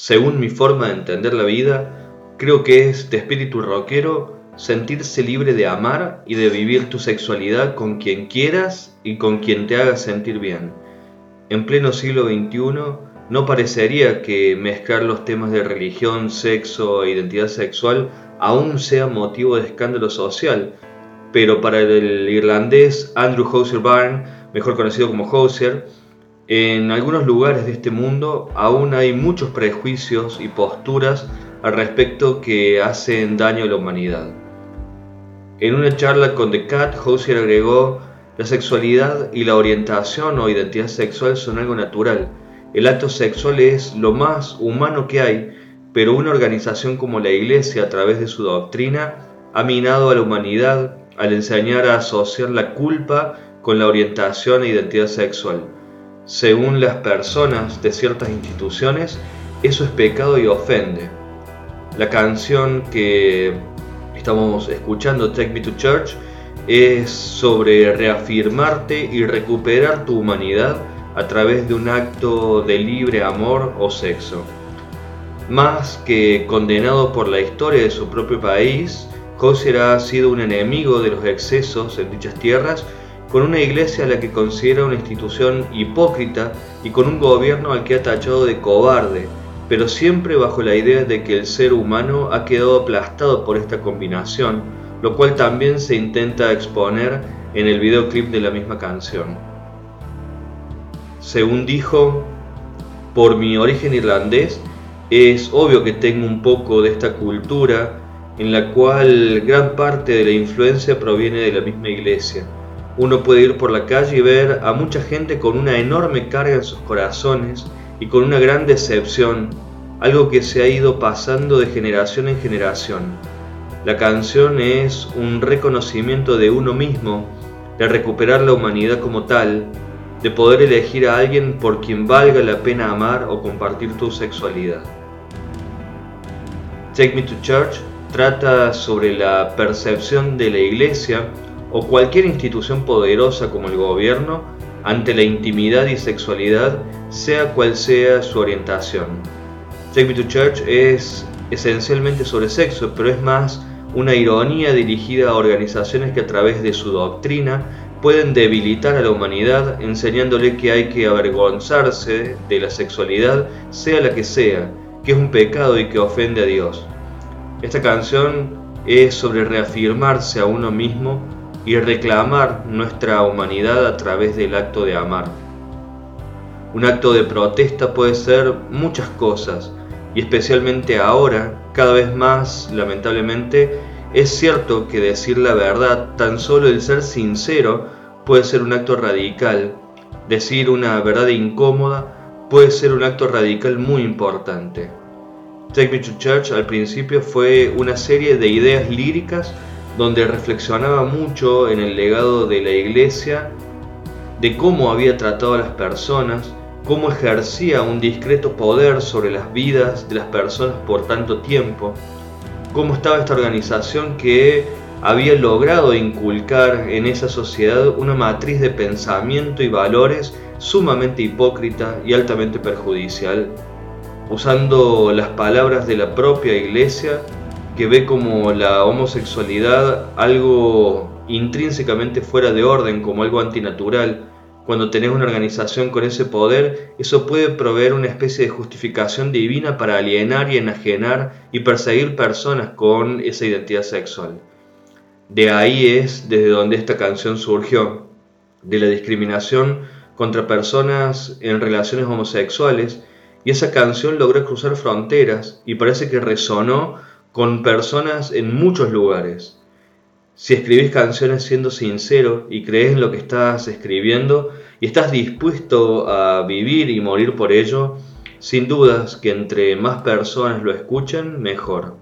Según mi forma de entender la vida, creo que es de espíritu rockero sentirse libre de amar y de vivir tu sexualidad con quien quieras y con quien te haga sentir bien. En pleno siglo XXI no parecería que mezclar los temas de religión, sexo e identidad sexual aún sea motivo de escándalo social, pero para el irlandés Andrew Houser Byrne, mejor conocido como Houser, en algunos lugares de este mundo aún hay muchos prejuicios y posturas al respecto que hacen daño a la humanidad. En una charla con The Cat, Houser agregó, la sexualidad y la orientación o identidad sexual son algo natural. El acto sexual es lo más humano que hay, pero una organización como la Iglesia a través de su doctrina ha minado a la humanidad al enseñar a asociar la culpa con la orientación e identidad sexual según las personas de ciertas instituciones, eso es pecado y ofende. La canción que estamos escuchando, Take Me to Church, es sobre reafirmarte y recuperar tu humanidad a través de un acto de libre amor o sexo. Más que condenado por la historia de su propio país, Hauser ha sido un enemigo de los excesos en dichas tierras con una iglesia a la que considera una institución hipócrita y con un gobierno al que ha tachado de cobarde, pero siempre bajo la idea de que el ser humano ha quedado aplastado por esta combinación, lo cual también se intenta exponer en el videoclip de la misma canción. Según dijo, por mi origen irlandés, es obvio que tengo un poco de esta cultura en la cual gran parte de la influencia proviene de la misma iglesia uno puede ir por la calle y ver a mucha gente con una enorme carga en sus corazones y con una gran decepción, algo que se ha ido pasando de generación en generación. La canción es un reconocimiento de uno mismo, de recuperar la humanidad como tal, de poder elegir a alguien por quien valga la pena amar o compartir tu sexualidad. Take Me to Church trata sobre la percepción de la iglesia o cualquier institución poderosa como el gobierno ante la intimidad y sexualidad, sea cual sea su orientación. Take Me to Church es esencialmente sobre sexo, pero es más una ironía dirigida a organizaciones que a través de su doctrina pueden debilitar a la humanidad enseñándole que hay que avergonzarse de la sexualidad, sea la que sea, que es un pecado y que ofende a Dios. Esta canción es sobre reafirmarse a uno mismo y reclamar nuestra humanidad a través del acto de amar. Un acto de protesta puede ser muchas cosas y especialmente ahora, cada vez más lamentablemente, es cierto que decir la verdad, tan solo el ser sincero, puede ser un acto radical. Decir una verdad incómoda puede ser un acto radical muy importante. Take Me to Church al principio fue una serie de ideas líricas donde reflexionaba mucho en el legado de la iglesia, de cómo había tratado a las personas, cómo ejercía un discreto poder sobre las vidas de las personas por tanto tiempo, cómo estaba esta organización que había logrado inculcar en esa sociedad una matriz de pensamiento y valores sumamente hipócrita y altamente perjudicial. Usando las palabras de la propia iglesia, que ve como la homosexualidad algo intrínsecamente fuera de orden, como algo antinatural. Cuando tenés una organización con ese poder, eso puede proveer una especie de justificación divina para alienar y enajenar y perseguir personas con esa identidad sexual. De ahí es desde donde esta canción surgió, de la discriminación contra personas en relaciones homosexuales, y esa canción logró cruzar fronteras y parece que resonó con personas en muchos lugares. Si escribís canciones siendo sincero y crees en lo que estás escribiendo y estás dispuesto a vivir y morir por ello, sin dudas que entre más personas lo escuchen, mejor.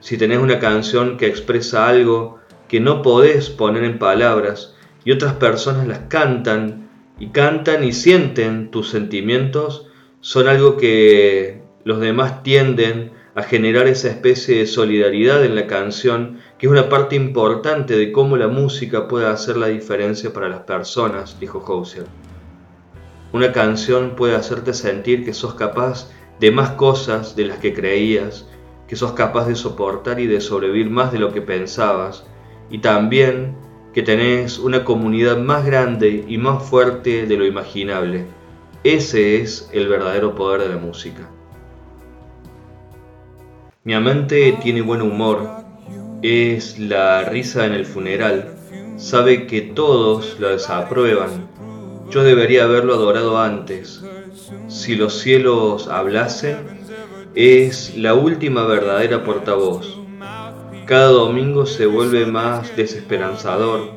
Si tenés una canción que expresa algo que no podés poner en palabras y otras personas las cantan y cantan y sienten tus sentimientos, son algo que los demás tienden a generar esa especie de solidaridad en la canción, que es una parte importante de cómo la música puede hacer la diferencia para las personas, dijo Hauser. Una canción puede hacerte sentir que sos capaz de más cosas de las que creías, que sos capaz de soportar y de sobrevivir más de lo que pensabas, y también que tenés una comunidad más grande y más fuerte de lo imaginable. Ese es el verdadero poder de la música. Mi amante tiene buen humor, es la risa en el funeral, sabe que todos la desaprueban. Yo debería haberlo adorado antes. Si los cielos hablasen, es la última verdadera portavoz. Cada domingo se vuelve más desesperanzador,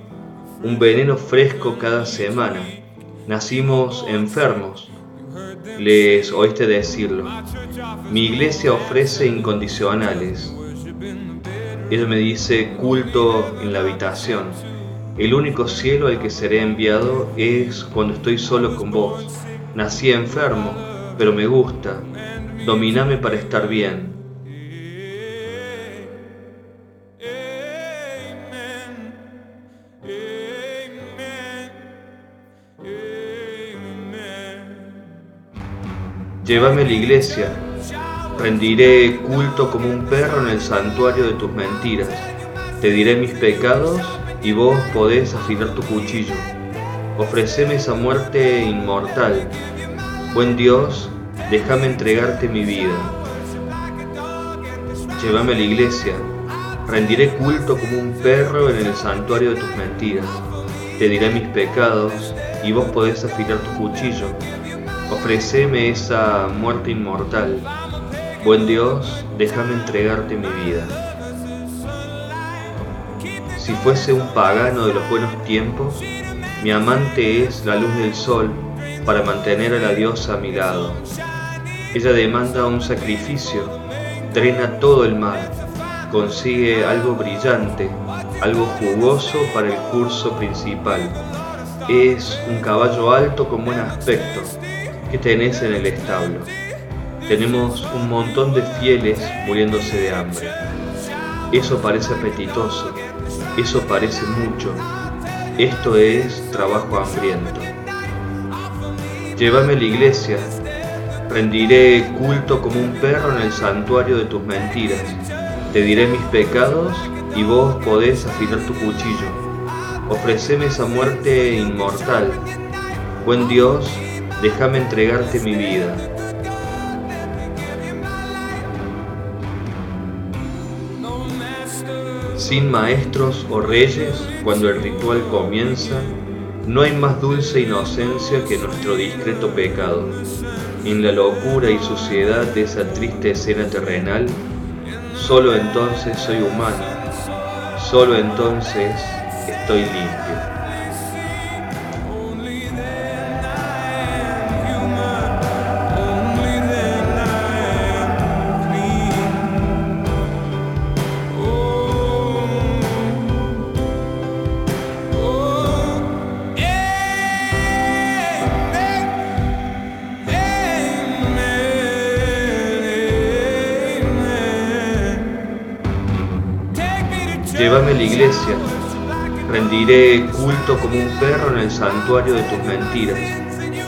un veneno fresco cada semana. Nacimos enfermos, les oíste decirlo. Mi iglesia ofrece incondicionales. Ella me dice culto en la habitación. El único cielo al que seré enviado es cuando estoy solo con vos. Nací enfermo, pero me gusta. Dominame para estar bien. Llévame a la iglesia, rendiré culto como un perro en el santuario de tus mentiras. Te diré mis pecados y vos podés afilar tu cuchillo. Ofreceme esa muerte inmortal. Buen Dios, déjame entregarte mi vida. Llévame a la iglesia, rendiré culto como un perro en el santuario de tus mentiras. Te diré mis pecados y vos podés afilar tu cuchillo Ofreceme esa muerte inmortal. Buen Dios, déjame entregarte mi vida. Si fuese un pagano de los buenos tiempos, mi amante es la luz del sol para mantener a la diosa a mi lado. Ella demanda un sacrificio, drena todo el mar, consigue algo brillante, algo jugoso para el curso principal. Es un caballo alto con buen aspecto, que tenés en el establo. Tenemos un montón de fieles muriéndose de hambre. Eso parece apetitoso, eso parece mucho. Esto es trabajo hambriento. Llévame a la iglesia, rendiré culto como un perro en el santuario de tus mentiras. Te diré mis pecados y vos podés afilar tu cuchillo. Ofreceme esa muerte inmortal. Buen Dios, déjame entregarte mi vida. Sin maestros o reyes, cuando el ritual comienza, no hay más dulce inocencia que nuestro discreto pecado. En la locura y suciedad de esa triste escena terrenal, solo entonces soy humano, solo entonces estoy limpio. Llévame a la iglesia, rendiré culto como un perro en el santuario de tus mentiras.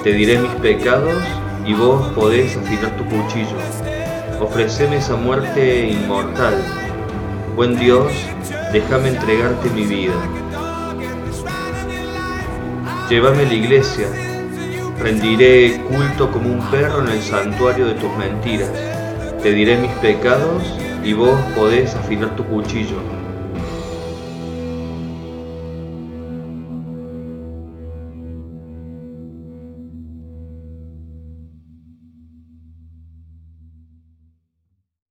Te diré mis pecados y vos podés afilar tu cuchillo. Ofreceme esa muerte inmortal. Buen Dios, déjame entregarte mi vida. Llévame a la iglesia, rendiré culto como un perro en el santuario de tus mentiras. Te diré mis pecados y vos podés afilar tu cuchillo